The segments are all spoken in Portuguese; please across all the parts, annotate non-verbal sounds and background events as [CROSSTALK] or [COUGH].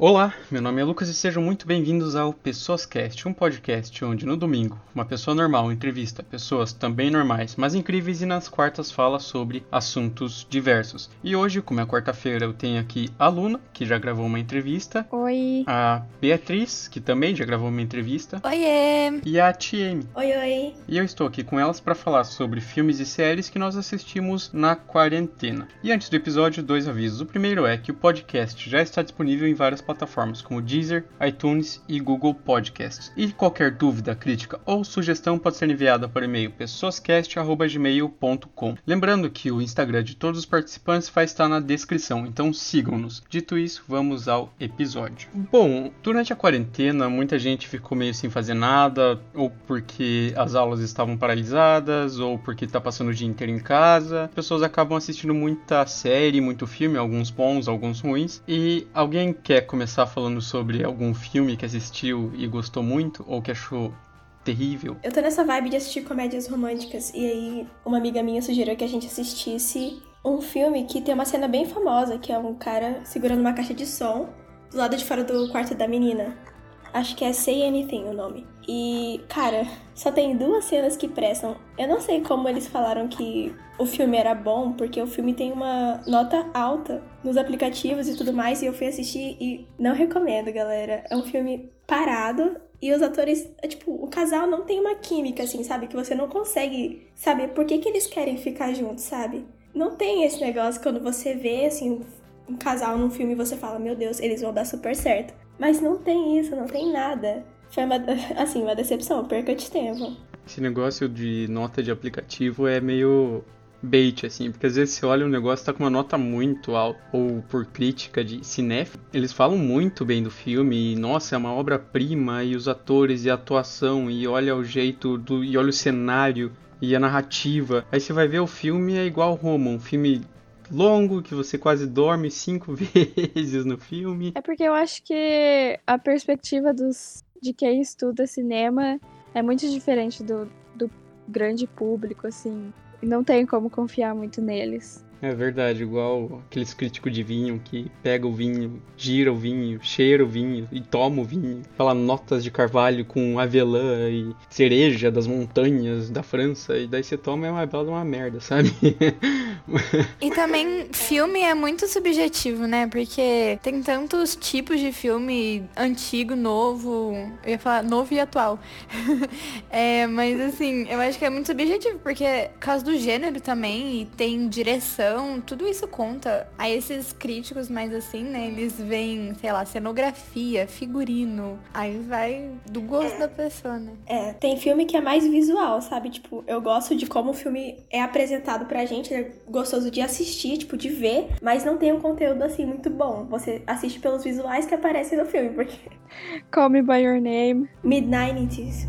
Olá, meu nome é Lucas e sejam muito bem-vindos ao Pessoas Cast, um podcast onde no domingo uma pessoa normal entrevista pessoas também normais, mas incríveis e nas quartas fala sobre assuntos diversos. E hoje, como é quarta-feira, eu tenho aqui a Luna, que já gravou uma entrevista. Oi. A Beatriz, que também já gravou uma entrevista. Oiê. E a TM. Oi, oi. E eu estou aqui com elas para falar sobre filmes e séries que nós assistimos na quarentena. E antes do episódio, dois avisos. O primeiro é que o podcast já está disponível em várias plataformas como Deezer, iTunes e Google Podcasts. E qualquer dúvida, crítica ou sugestão pode ser enviada por e-mail pessoascast@gmail.com. Lembrando que o Instagram de todos os participantes vai estar na descrição, então sigam-nos. Dito isso, vamos ao episódio. Bom, durante a quarentena, muita gente ficou meio sem fazer nada, ou porque as aulas estavam paralisadas, ou porque está passando o dia inteiro em casa. As pessoas acabam assistindo muita série, muito filme, alguns bons, alguns ruins. E alguém quer começar falando sobre algum filme que assistiu e gostou muito ou que achou terrível? Eu tô nessa vibe de assistir comédias românticas e aí uma amiga minha sugeriu que a gente assistisse um filme que tem uma cena bem famosa, que é um cara segurando uma caixa de som do lado de fora do quarto da menina. Acho que é Say Anything o nome. E, cara, só tem duas cenas que prestam. Eu não sei como eles falaram que o filme era bom, porque o filme tem uma nota alta nos aplicativos e tudo mais, e eu fui assistir e não recomendo, galera. É um filme parado e os atores, é, tipo, o casal não tem uma química, assim, sabe? Que você não consegue saber por que, que eles querem ficar juntos, sabe? Não tem esse negócio quando você vê, assim, um casal num filme e você fala, meu Deus, eles vão dar super certo. Mas não tem isso, não tem nada. Foi uma, [LAUGHS] assim, uma decepção, perca de tempo. Esse negócio de nota de aplicativo é meio bait, assim, porque às vezes você olha um negócio tá com uma nota muito alta, ou por crítica de cinéfilo, eles falam muito bem do filme, e nossa, é uma obra-prima, e os atores e a atuação, e olha o jeito do. e olha o cenário e a narrativa. Aí você vai ver o filme é igual Roma, um filme longo que você quase dorme cinco [LAUGHS] vezes no filme. É porque eu acho que a perspectiva dos de quem estuda cinema é muito diferente do, do grande público, assim. Não tem como confiar muito neles. É verdade, igual aqueles críticos de vinho que pega o vinho, gira o vinho, cheira o vinho e toma o vinho. Fala notas de carvalho com avelã e cereja das montanhas da França. E daí você toma é uma bela uma merda, sabe? [LAUGHS] e também filme é muito subjetivo, né? Porque tem tantos tipos de filme antigo, novo. Eu ia falar novo e atual. [LAUGHS] é, mas assim, eu acho que é muito subjetivo, porque caso do gênero também, e tem direção então, tudo isso conta. Aí esses críticos mais assim, né, eles veem, sei lá, cenografia, figurino. Aí vai do gosto é. da pessoa, né? É, tem filme que é mais visual, sabe? Tipo, eu gosto de como o filme é apresentado pra gente, é gostoso de assistir, tipo, de ver, mas não tem um conteúdo assim muito bom. Você assiste pelos visuais que aparecem no filme, porque. [LAUGHS] Call Me By Your Name. Midnight.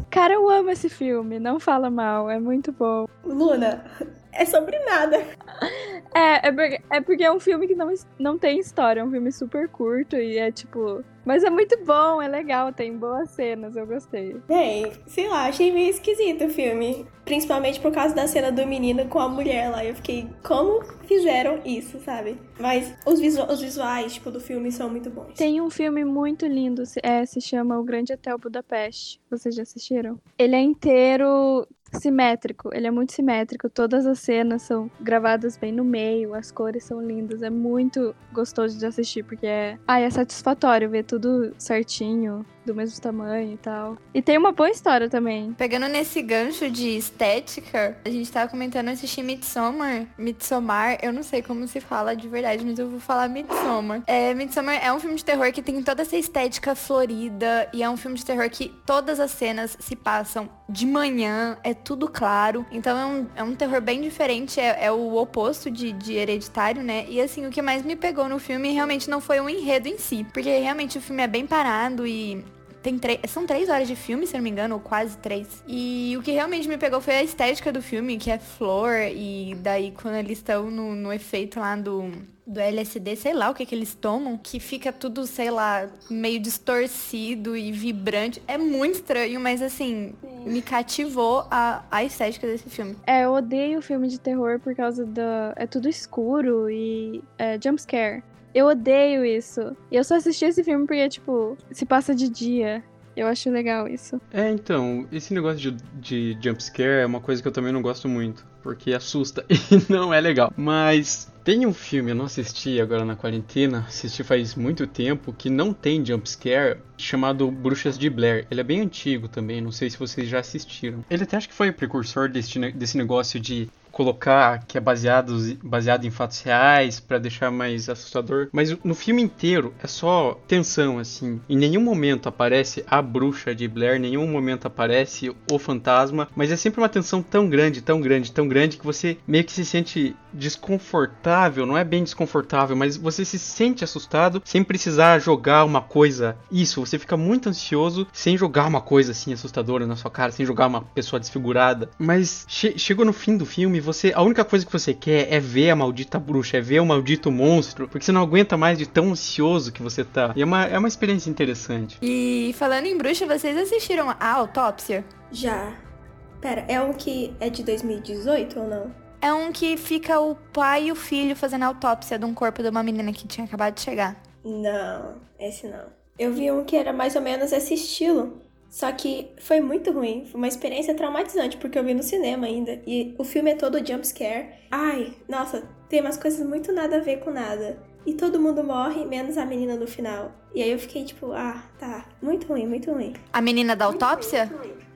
Cara, eu amo esse filme, não fala mal, é muito bom. Luna, é sobre nada. [LAUGHS] É, é porque, é porque é um filme que não, não tem história, é um filme super curto e é tipo. Mas é muito bom, é legal, tem boas cenas, eu gostei. Bem, sei lá, achei meio esquisito o filme. Principalmente por causa da cena do menino com a mulher lá. Eu fiquei, como fizeram isso, sabe? Mas os, visu os visuais, tipo, do filme são muito bons. Tem um filme muito lindo, é, se chama O Grande Hotel Budapeste. Vocês já assistiram? Ele é inteiro simétrico, ele é muito simétrico. Todas as cenas são gravadas bem no meio, as cores são lindas. É muito gostoso de assistir, porque é. Ai, é satisfatório ver tudo certinho, do mesmo tamanho e tal. E tem uma boa história também. Pegando nesse gancho de estética, a gente tava comentando assistir Midsommar. Midsommar, eu não sei como se fala de verdade, mas eu vou falar Midsommar. É, Midsommar é um filme de terror que tem toda essa estética florida e é um filme de terror que todas as cenas se passam de manhã, é tudo claro. Então é um, é um terror bem diferente, é, é o oposto de, de hereditário, né? E assim, o que mais me pegou no filme realmente não foi o enredo em si, porque realmente o filme é bem parado e tem três. São três horas de filme, se não me engano, ou quase três. E o que realmente me pegou foi a estética do filme, que é flor, e daí quando eles estão no, no efeito lá do do LSD, sei lá o que que eles tomam, que fica tudo, sei lá, meio distorcido e vibrante. É muito estranho, mas assim, Sim. me cativou a, a estética desse filme. É, eu odeio filme de terror por causa da. É tudo escuro e é jumpscare. Eu odeio isso. E eu só assisti esse filme porque, tipo, se passa de dia. Eu acho legal isso. É, então, esse negócio de, de jumpscare é uma coisa que eu também não gosto muito, porque assusta [LAUGHS] e não é legal. Mas tem um filme, eu não assisti agora na quarentena, assisti faz muito tempo, que não tem jumpscare, chamado Bruxas de Blair. Ele é bem antigo também, não sei se vocês já assistiram. Ele até acho que foi o precursor desse, desse negócio de colocar que é baseado, baseado em fatos reais para deixar mais assustador. Mas no filme inteiro é só tensão, assim. Em nenhum momento aparece a bruxa de Blair, em nenhum momento aparece o fantasma, mas é sempre uma tensão tão grande, tão grande, tão grande que você meio que se sente desconfortável. Não é bem desconfortável, mas você se sente assustado sem precisar jogar uma coisa. Isso, você fica muito ansioso sem jogar uma coisa assim assustadora na sua cara, sem jogar uma pessoa desfigurada. Mas che chegou no fim do filme, você a única coisa que você quer é ver a maldita bruxa, é ver o maldito monstro, porque você não aguenta mais de tão ansioso que você tá. E é uma, é uma experiência interessante. E falando em bruxa, vocês assistiram a autópsia? Já. Pera, é um que é de 2018 ou não? É um que fica o pai e o filho fazendo autópsia de um corpo de uma menina que tinha acabado de chegar. Não, esse não. Eu vi um que era mais ou menos esse estilo. Só que foi muito ruim, foi uma experiência traumatizante, porque eu vi no cinema ainda. E o filme é todo jumpscare. Ai, nossa, tem umas coisas muito nada a ver com nada. E todo mundo morre, menos a menina no final. E aí eu fiquei tipo, ah, tá. Muito ruim, muito ruim. A menina da autópsia?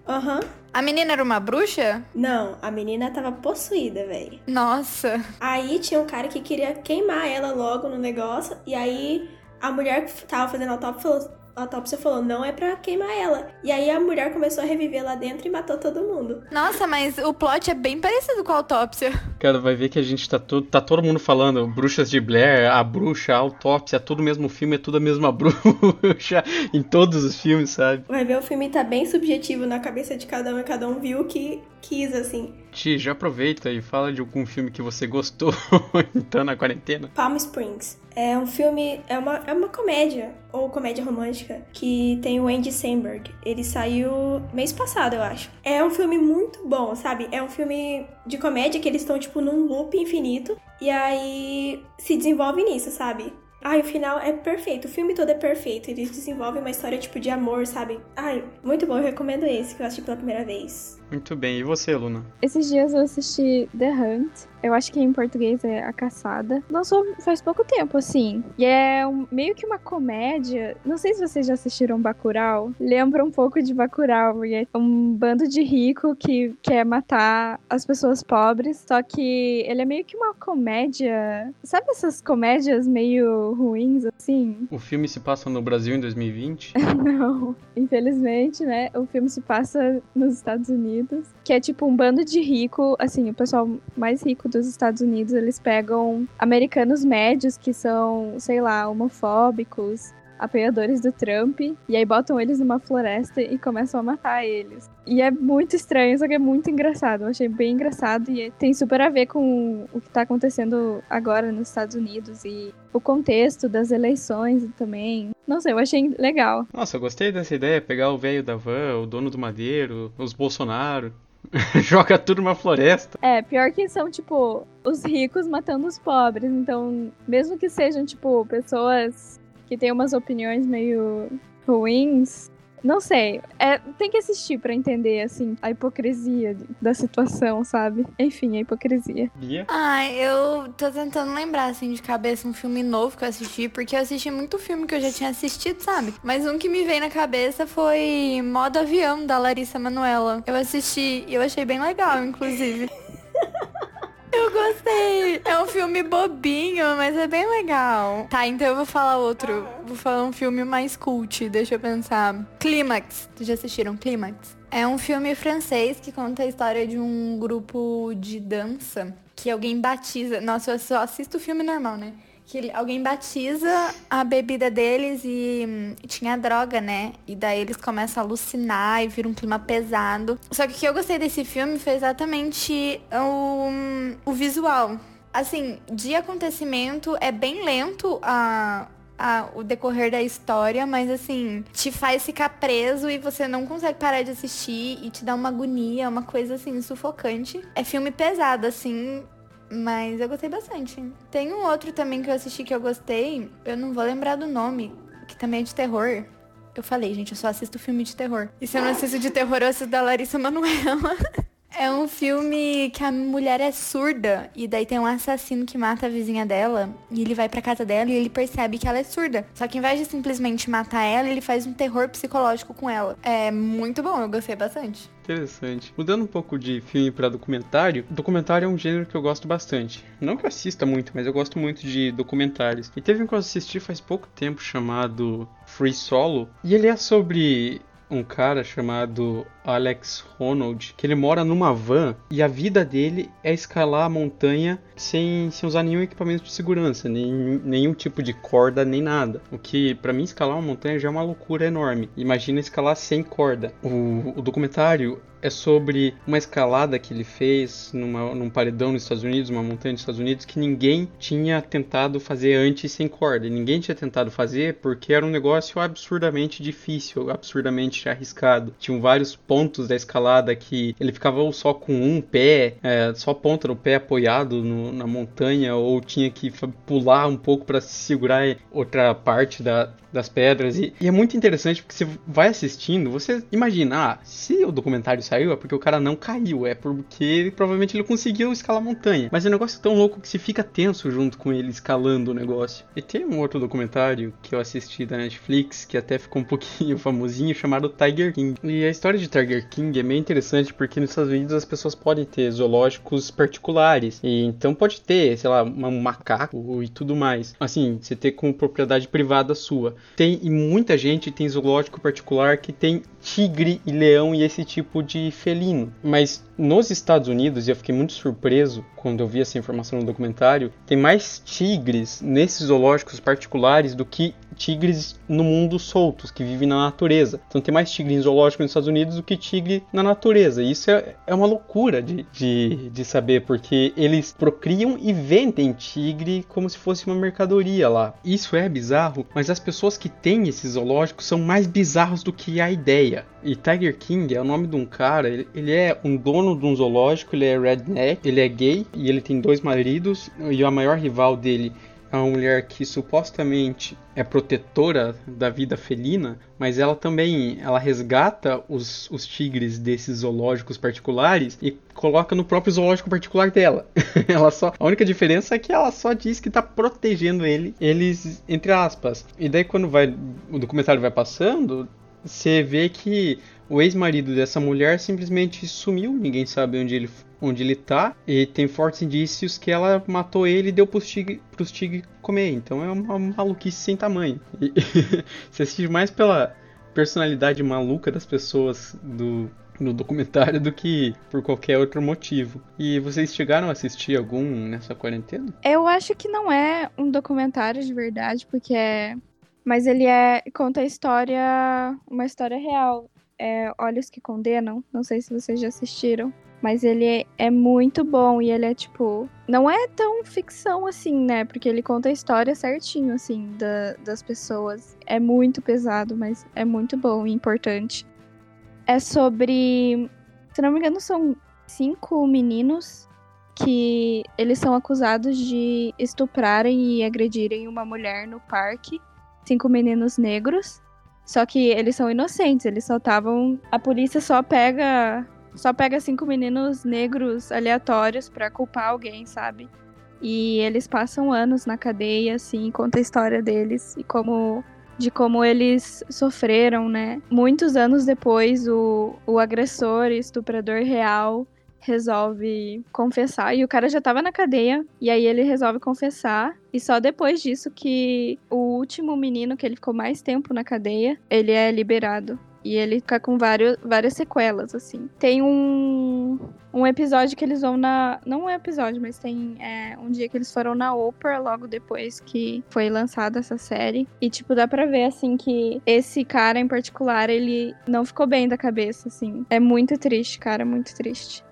Aham. Uhum. A menina era uma bruxa? Não, a menina tava possuída, velho. Nossa. Aí tinha um cara que queria queimar ela logo no negócio. E aí a mulher que tava fazendo autópsia falou: a autópsia falou, não é pra queimar ela. E aí a mulher começou a reviver lá dentro e matou todo mundo. Nossa, mas o plot é bem parecido com a autópsia. Cara, vai ver que a gente tá todo, tá todo mundo falando Bruxas de Blair, a bruxa, a autópsia, é tudo o mesmo filme, é tudo a mesma [LAUGHS] bruxa em todos os filmes, sabe? Vai ver, o filme tá bem subjetivo na cabeça de cada um e cada um viu o que quis, assim. Ti, já aproveita e fala de algum filme que você gostou [LAUGHS] então na quarentena. Palm Springs. É um filme, é uma, é uma comédia, ou comédia romântica, que tem o Andy Samberg. Ele saiu mês passado, eu acho. É um filme muito bom, sabe? É um filme de comédia que eles estão, tipo, num loop infinito. E aí se desenvolve nisso, sabe? Ai, o final é perfeito. O filme todo é perfeito. Eles desenvolvem uma história, tipo, de amor, sabe? Ai, muito bom. Eu recomendo esse, que eu assisti pela primeira vez. Muito bem. E você, Luna? Esses dias eu assisti The Hunt. Eu acho que em português é A Caçada. Lançou faz pouco tempo, assim. E é um, meio que uma comédia. Não sei se vocês já assistiram Bacurau. Lembra um pouco de Bacurau. E é um bando de rico que quer matar as pessoas pobres. Só que ele é meio que uma comédia. Sabe essas comédias meio ruins, assim? O filme se passa no Brasil em 2020? [LAUGHS] Não. Infelizmente, né? O filme se passa nos Estados Unidos. Que é tipo um bando de rico. Assim, o pessoal mais rico dos Estados Unidos, eles pegam americanos médios que são, sei lá, homofóbicos, apoiadores do Trump, e aí botam eles numa floresta e começam a matar eles. E é muito estranho, só que é muito engraçado. Eu achei bem engraçado e tem super a ver com o que tá acontecendo agora nos Estados Unidos e o contexto das eleições também. Não sei, eu achei legal. Nossa, eu gostei dessa ideia, pegar o velho da van, o dono do madeiro, os Bolsonaro. [LAUGHS] Joga tudo numa floresta. É, pior que são, tipo, os ricos matando os pobres. Então, mesmo que sejam, tipo, pessoas que têm umas opiniões meio ruins, não sei. É, tem que assistir para entender, assim, a hipocrisia da situação, sabe? Enfim, a hipocrisia. Yeah. Ah, eu tô tentando lembrar, assim, de cabeça um filme novo que eu assisti, porque eu assisti muito filme que eu já tinha assistido, sabe? Mas um que me veio na cabeça foi Modo Avião, da Larissa Manuela. Eu assisti e eu achei bem legal, inclusive. Eu gostei. É um filme bobinho, mas é bem legal. Tá, então eu vou falar outro. Vou falar um filme mais cult, deixa eu pensar. Clímax. Já assistiram Clímax? É um filme francês que conta a história de um grupo de dança que alguém batiza. Nossa, eu só assisto filme normal, né? Que alguém batiza a bebida deles e, tinha droga, né? E daí eles começam a alucinar e vira um clima pesado. Só que o que eu gostei desse filme foi exatamente o, o visual. Assim, de acontecimento é bem lento a, a, o decorrer da história, mas assim, te faz ficar preso e você não consegue parar de assistir e te dá uma agonia, uma coisa assim, sufocante. É filme pesado, assim, Mas eu gostei bastante. Tem um outro também que eu assisti que eu gostei, eu não vou lembrar do nome, que também é de terror. Eu falei, gente, eu só assisto filme de terror. E se eu não assisto de terror, eu assisto da Larissa Manoela. [LAUGHS] É um filme que a mulher é surda e daí tem um assassino que mata a vizinha dela e ele vai pra casa dela e ele percebe que ela é surda. Só que em vez de simplesmente matar ela, ele faz um terror psicológico com ela. É muito bom, eu gostei bastante. Interessante. Mudando um pouco de filme para documentário, documentário é um gênero que eu gosto bastante. Não que eu assista muito, mas eu gosto muito de documentários. E teve um que eu assisti faz pouco tempo chamado Free Solo, e ele é sobre um cara chamado Alex Ronald, que ele mora numa van e a vida dele é escalar a montanha sem, sem usar nenhum equipamento de segurança, nem, nenhum tipo de corda, nem nada. O que, para mim, escalar uma montanha já é uma loucura enorme. Imagina escalar sem corda. O, o documentário é sobre uma escalada que ele fez numa, num paredão nos Estados Unidos, uma montanha nos Estados Unidos, que ninguém tinha tentado fazer antes sem corda. Ninguém tinha tentado fazer porque era um negócio absurdamente difícil, absurdamente arriscado. Tinham vários pontos da escalada que ele ficava só com um pé, é, só ponta do pé apoiado no, na montanha, ou tinha que pular um pouco para segurar outra parte da, das pedras. E, e, é muito interessante porque você vai assistindo, você imagina, ah, se o documentário saiu é porque o cara não caiu, é porque provavelmente ele conseguiu escalar a montanha. Mas o negócio é tão louco que você fica tenso junto com ele escalando o negócio. E tem um outro documentário que eu assisti da Netflix que até ficou um pouquinho [LAUGHS] famosinho chamado Tiger King. E a história de Tiger King é meio interessante porque nos Estados Unidos as pessoas podem ter zoológicos particulares. E então pode ter, sei lá, um macaco e tudo mais. Assim, você ter como propriedade privada sua. Tem e muita gente tem zoológico particular que tem tigre e leão e esse tipo de felino. Mas nos Estados Unidos, e eu fiquei muito surpreso quando eu vi essa informação no documentário, tem mais tigres nesses zoológicos particulares do que tigres no mundo soltos, que vivem na natureza. Então tem mais tigre em zoológico nos Estados Unidos do que tigre na natureza. Isso é, é uma loucura de, de, de saber, porque eles procriam e vendem tigre como se fosse uma mercadoria lá. Isso é bizarro, mas as pessoas que têm esses zoológicos são mais bizarros do que a ideia. E Tiger King é o nome de um cara, ele, ele é um dono de um zoológico, ele é redneck, ele é gay e ele tem dois maridos e a maior rival dele é uma mulher que supostamente é protetora da vida felina, mas ela também ela resgata os, os tigres desses zoológicos particulares e coloca no próprio zoológico particular dela. [LAUGHS] ela só a única diferença é que ela só diz que está protegendo ele, eles entre aspas. E daí quando vai o documentário vai passando, você vê que o ex-marido dessa mulher simplesmente sumiu, ninguém sabe onde ele, onde ele tá, e tem fortes indícios que ela matou ele e deu pros tigres tigre comer. Então é uma maluquice sem tamanho. E, [LAUGHS] você assiste mais pela personalidade maluca das pessoas do, no documentário do que por qualquer outro motivo. E vocês chegaram a assistir algum nessa quarentena? Eu acho que não é um documentário de verdade, porque é. Mas ele é conta a história, uma história real é Olhos que Condenam. Não sei se vocês já assistiram. Mas ele é, é, muito bom e ele é tipo. Não é tão ficção assim, né? Porque ele conta a história certinho, assim, da, das pessoas. É muito pesado, mas é muito bom e importante. É sobre. Se não me engano, são cinco meninos que eles são acusados de estuprarem e agredirem uma mulher no parque. Cinco meninos negros. Só que eles são inocentes, eles só estavam. A polícia só pega. Só pega cinco meninos negros aleatórios para culpar alguém, sabe? E eles passam anos na cadeia, assim, conta a história deles e como. De como eles sofreram, né? Muitos anos depois, o, o agressor e estuprador real resolve confessar. E o cara já tava na cadeia. E aí ele resolve confessar. E só depois disso que o último menino, que ele ficou mais tempo na cadeia, ele é liberado. E ele fica com vários, várias sequelas, assim. Tem um, um episódio que eles vão na. Não um episódio, mas tem é, um dia que eles foram na Oprah logo depois que foi lançada essa série. E, tipo, dá pra ver, assim, que esse cara em particular, ele não ficou bem da cabeça, assim. É muito triste, cara, muito triste.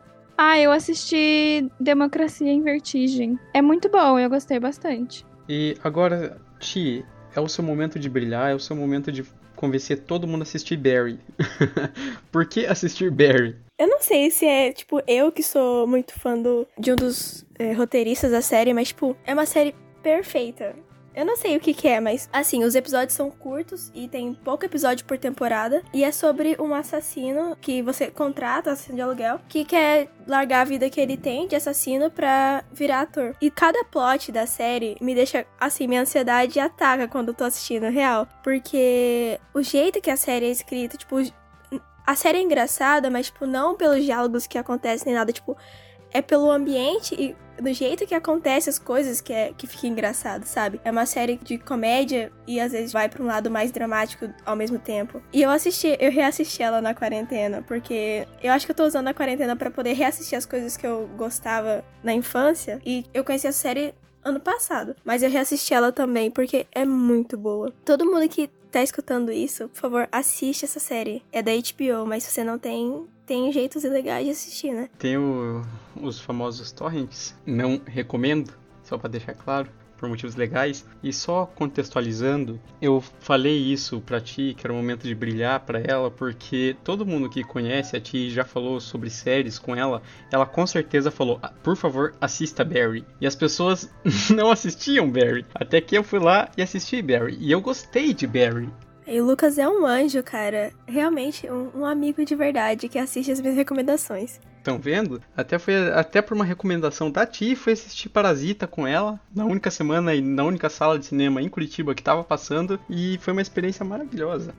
Ah, eu assisti Democracia em Vertigem. É muito bom, eu gostei bastante. E agora, Ti, é o seu momento de brilhar, é o seu momento de convencer todo mundo a assistir Barry. [LAUGHS] Por que assistir Barry? Eu não sei se é, tipo, eu que sou muito fã do, de um dos é, roteiristas da série, mas, tipo, é uma série perfeita. Eu não sei o que, que é, mas assim, os episódios são curtos e tem pouco episódio por temporada. E é sobre um assassino que você contrata, assassino de aluguel, que quer largar a vida que ele tem de assassino pra virar ator. E cada plot da série me deixa, assim, minha ansiedade ataca quando eu tô assistindo, real. Porque o jeito que a série é escrita, tipo, a série é engraçada, mas, tipo, não pelos diálogos que acontecem nem nada, tipo, é pelo ambiente e do jeito que acontece as coisas que, é, que fica engraçado, sabe? É uma série de comédia e às vezes vai para um lado mais dramático ao mesmo tempo. E eu assisti, eu reassisti ela na quarentena, porque eu acho que eu tô usando a quarentena para poder reassistir as coisas que eu gostava na infância. E eu conheci a série ano passado, mas eu reassisti ela também porque é muito boa. Todo mundo que tá escutando isso, por favor, assiste essa série. É da HBO, mas se você não tem, tem jeitos ilegais de assistir, né? Tem o, os famosos torrents. Não recomendo, só para deixar claro por motivos legais. E só contextualizando, eu falei isso pra ti, que era o momento de brilhar para ela, porque todo mundo que conhece a ti já falou sobre séries com ela, ela com certeza falou: ah, por favor, assista Barry. E as pessoas [LAUGHS] não assistiam Barry, até que eu fui lá e assisti Barry. E eu gostei de Barry. E o Lucas é um anjo, cara. Realmente, um, um amigo de verdade que assiste as minhas recomendações. Estão vendo? Até foi até por uma recomendação da Ti, foi assistir Parasita com ela, na única semana e na única sala de cinema em Curitiba que tava passando, e foi uma experiência maravilhosa.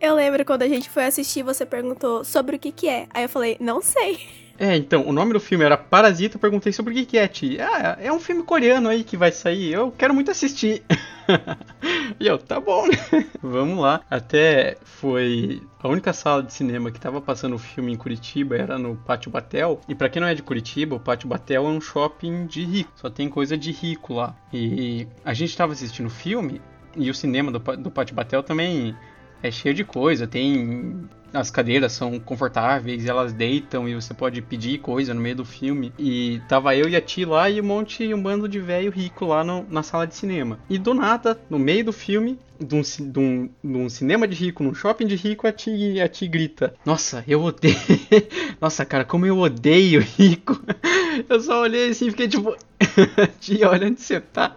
Eu lembro quando a gente foi assistir, você perguntou sobre o que que é. Aí eu falei, não sei. [LAUGHS] É, então, o nome do filme era Parasita, eu perguntei sobre o que, que é, Ti. Ah, é um filme coreano aí que vai sair, eu quero muito assistir. [LAUGHS] e eu, tá bom, né? [LAUGHS] Vamos lá. Até foi a única sala de cinema que tava passando o filme em Curitiba era no Pátio Batel. E para quem não é de Curitiba, o Pátio Batel é um shopping de rico. Só tem coisa de rico lá. E a gente tava assistindo o filme e o cinema do, do Pátio Batel também é cheio de coisa. Tem as cadeiras são confortáveis, elas deitam e você pode pedir coisa no meio do filme. E tava eu e a Ti lá e um monte, um bando de velho rico lá no, na sala de cinema. E do nada, no meio do filme, de um, de, um, de um, cinema de rico, num shopping de rico, a Ti, a ti grita: Nossa, eu odeio. [LAUGHS] Nossa, cara, como eu odeio rico. [LAUGHS] Eu só olhei assim e fiquei tipo: [LAUGHS] Ti, olha onde você tá.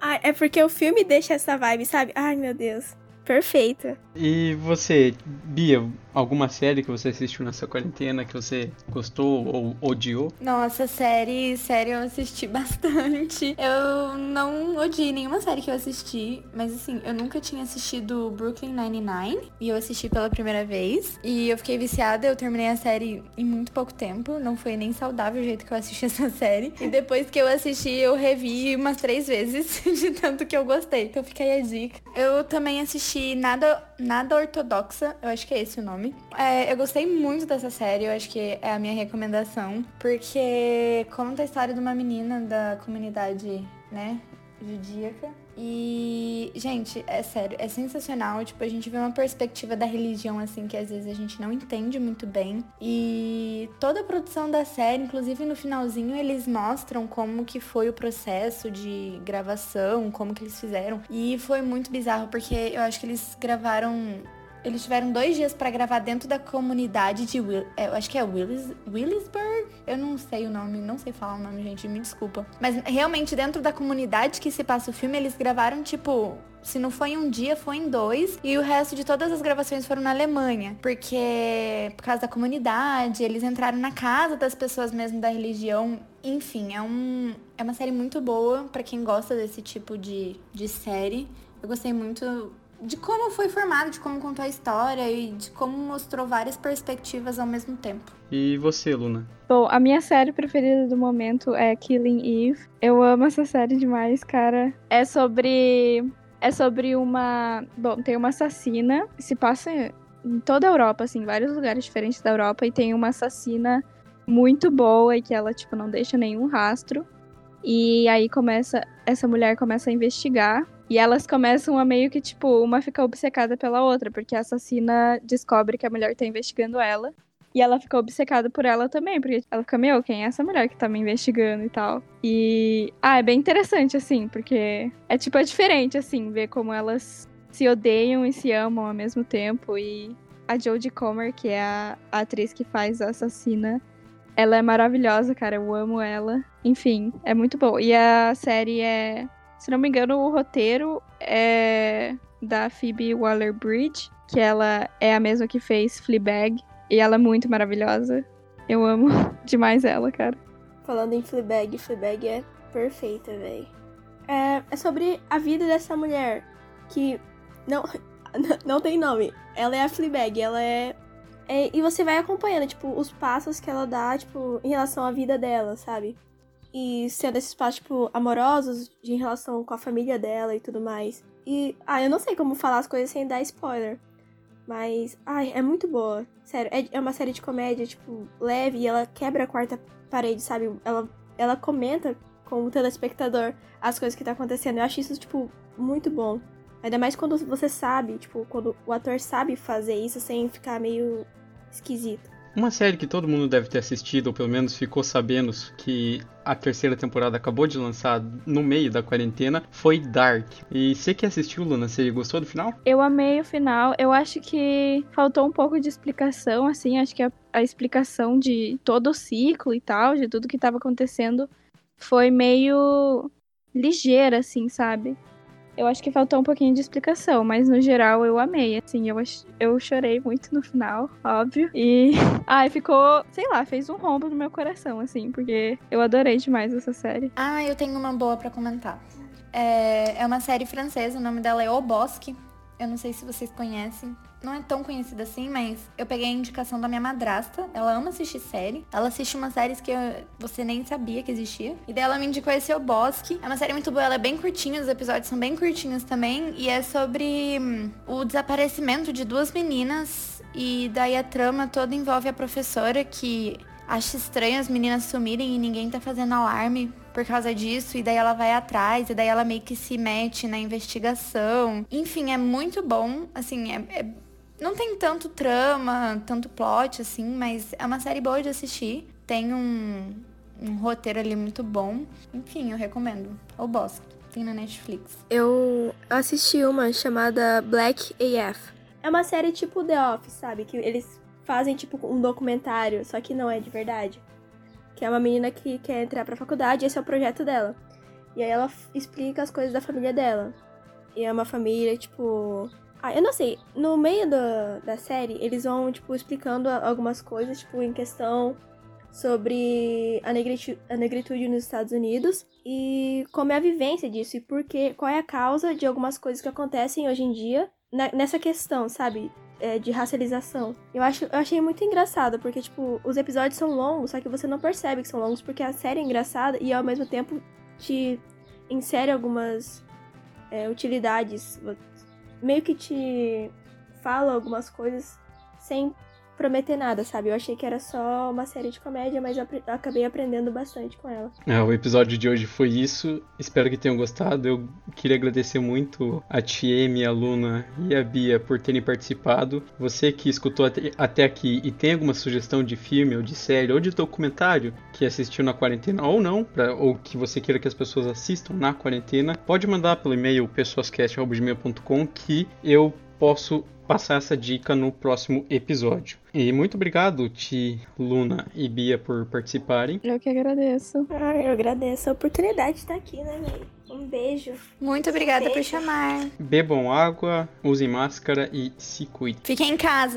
Ah, é porque o filme deixa essa vibe, sabe? Ai, meu Deus. Perfeita. E você, Bia, alguma série que você assistiu nessa quarentena que você gostou ou odiou? Nossa, série, série eu assisti [LAUGHS] bastante. Eu não odiei nenhuma série que eu assisti, mas assim, eu nunca tinha assistido Brooklyn Nine-Nine e eu assisti pela primeira vez. E eu fiquei viciada, eu terminei a série em muito pouco tempo, não foi nem saudável o jeito que eu assisti [LAUGHS] essa série. E depois que eu assisti, eu revi umas três vezes [LAUGHS] de tanto que eu gostei. Então fica aí a dica. Eu também assisti Nada, Nada Ortodoxa, eu acho que é esse o nome. É, eu gostei muito dessa série, eu acho que é a minha recomendação, porque conta a história de uma menina da comunidade, né, judíaca. E, gente, é sério, é sensacional. Tipo, a gente vê uma perspectiva da religião, assim, que às vezes a gente não entende muito bem. E toda a produção da série, inclusive no finalzinho, eles mostram como que foi o processo de gravação, como que eles fizeram. E foi muito bizarro, porque eu acho que eles gravaram eles tiveram dois dias para gravar dentro da comunidade de Will, é, eu acho que é Willis, Willisburg. Eu não sei o nome, não sei falar o nome, gente, me desculpa. Mas realmente dentro da comunidade que se passa o filme, eles gravaram tipo se não foi em um dia, foi em dois. E o resto de todas as gravações foram na Alemanha. Porque, por causa da comunidade, eles entraram na casa das pessoas mesmo da religião. Enfim, é, um, é uma série muito boa para quem gosta desse tipo de, de série. Eu gostei muito de como foi formado, de como contou a história e de como mostrou várias perspectivas ao mesmo tempo. E você, Luna? Bom, a minha série preferida do momento é Killing Eve. Eu amo essa série demais, cara. É sobre é sobre uma, bom, tem uma assassina, se passa em toda a Europa, assim, vários lugares diferentes da Europa e tem uma assassina muito boa e que ela tipo não deixa nenhum rastro. E aí começa essa mulher começa a investigar e elas começam a meio que, tipo, uma fica obcecada pela outra, porque a assassina descobre que a mulher tá investigando ela. E ela fica obcecada por ela também, porque ela fica, meu, quem é essa mulher que tá me investigando e tal? E. Ah, é bem interessante, assim, porque é tipo, é diferente, assim, ver como elas se odeiam e se amam ao mesmo tempo. E a Jodie Comer, que é a atriz que faz a assassina, ela é maravilhosa, cara. Eu amo ela. Enfim, é muito bom. E a série é. Se não me engano, o roteiro é da Phoebe Waller-Bridge, que ela é a mesma que fez Fleabag. E ela é muito maravilhosa. Eu amo [LAUGHS] demais ela, cara. Falando em Fleabag, Fleabag é perfeita, velho. É, é sobre a vida dessa mulher que não, [LAUGHS] não tem nome. Ela é a Fleabag, ela é, é. E você vai acompanhando, tipo, os passos que ela dá, tipo, em relação à vida dela, sabe? E sendo esses passos, tipo, amorosos de em relação com a família dela e tudo mais. E, ah, eu não sei como falar as coisas sem dar spoiler. Mas, ai, é muito boa. Sério, é, é uma série de comédia, tipo, leve e ela quebra a quarta parede, sabe? Ela, ela comenta com o telespectador as coisas que tá acontecendo. Eu acho isso, tipo, muito bom. Ainda mais quando você sabe, tipo, quando o ator sabe fazer isso sem ficar meio esquisito. Uma série que todo mundo deve ter assistido, ou pelo menos ficou sabendo que a terceira temporada acabou de lançar no meio da quarentena, foi Dark. E você que assistiu, Luna, você gostou do final? Eu amei o final. Eu acho que faltou um pouco de explicação, assim. Acho que a, a explicação de todo o ciclo e tal, de tudo que estava acontecendo, foi meio ligeira, assim, sabe? Eu acho que faltou um pouquinho de explicação, mas no geral eu amei, assim, eu, eu chorei muito no final, óbvio. E, [LAUGHS] ai, ficou, sei lá, fez um rombo no meu coração, assim, porque eu adorei demais essa série. Ah, eu tenho uma boa para comentar. É, é uma série francesa, o nome dela é O Bosque. Eu não sei se vocês conhecem não é tão conhecida assim, mas eu peguei a indicação da minha madrasta. Ela ama assistir série. Ela assiste umas séries que eu, você nem sabia que existia. E daí ela me indicou esse O Bosque. É uma série muito boa, ela é bem curtinha, os episódios são bem curtinhos também. E é sobre hum, o desaparecimento de duas meninas. E daí a trama toda envolve a professora que acha estranho as meninas sumirem e ninguém tá fazendo alarme por causa disso, e daí ela vai atrás, e daí ela meio que se mete na investigação. Enfim, é muito bom, assim, é, é não tem tanto trama, tanto plot, assim, mas é uma série boa de assistir. Tem um, um roteiro ali muito bom. Enfim, eu recomendo. O Bosque. Tem na Netflix. Eu assisti uma chamada Black AF. É uma série tipo The Office, sabe? Que eles fazem tipo um documentário, só que não é de verdade. Que é uma menina que quer entrar pra faculdade, esse é o projeto dela. E aí ela explica as coisas da família dela. E é uma família, tipo, ah, eu não sei. No meio da, da série, eles vão, tipo, explicando algumas coisas, tipo, em questão sobre a negritude, a negritude nos Estados Unidos e como é a vivência disso e porque, qual é a causa de algumas coisas que acontecem hoje em dia na, nessa questão, sabe? É, de racialização. Eu, acho, eu achei muito engraçado, porque, tipo, os episódios são longos, só que você não percebe que são longos, porque a série é engraçada e ao mesmo tempo te insere algumas é, utilidades meio que te fala algumas coisas sem prometer nada, sabe? Eu achei que era só uma série de comédia, mas eu acabei aprendendo bastante com ela. É, o episódio de hoje foi isso. Espero que tenham gostado. Eu queria agradecer muito a Tieme, a Luna e a Bia por terem participado. Você que escutou até aqui e tem alguma sugestão de filme ou de série ou de documentário que assistiu na quarentena ou não, pra, ou que você queira que as pessoas assistam na quarentena, pode mandar pelo e-mail pessoascast.gmail.com que eu posso passar essa dica no próximo episódio. E muito obrigado, Ti, Luna e Bia, por participarem. Eu que agradeço. Ah, eu agradeço a oportunidade de estar aqui, né, velho? Um beijo. Muito obrigada beijo. por chamar. Bebam água, usem máscara e se cuidem. Fiquem em casa.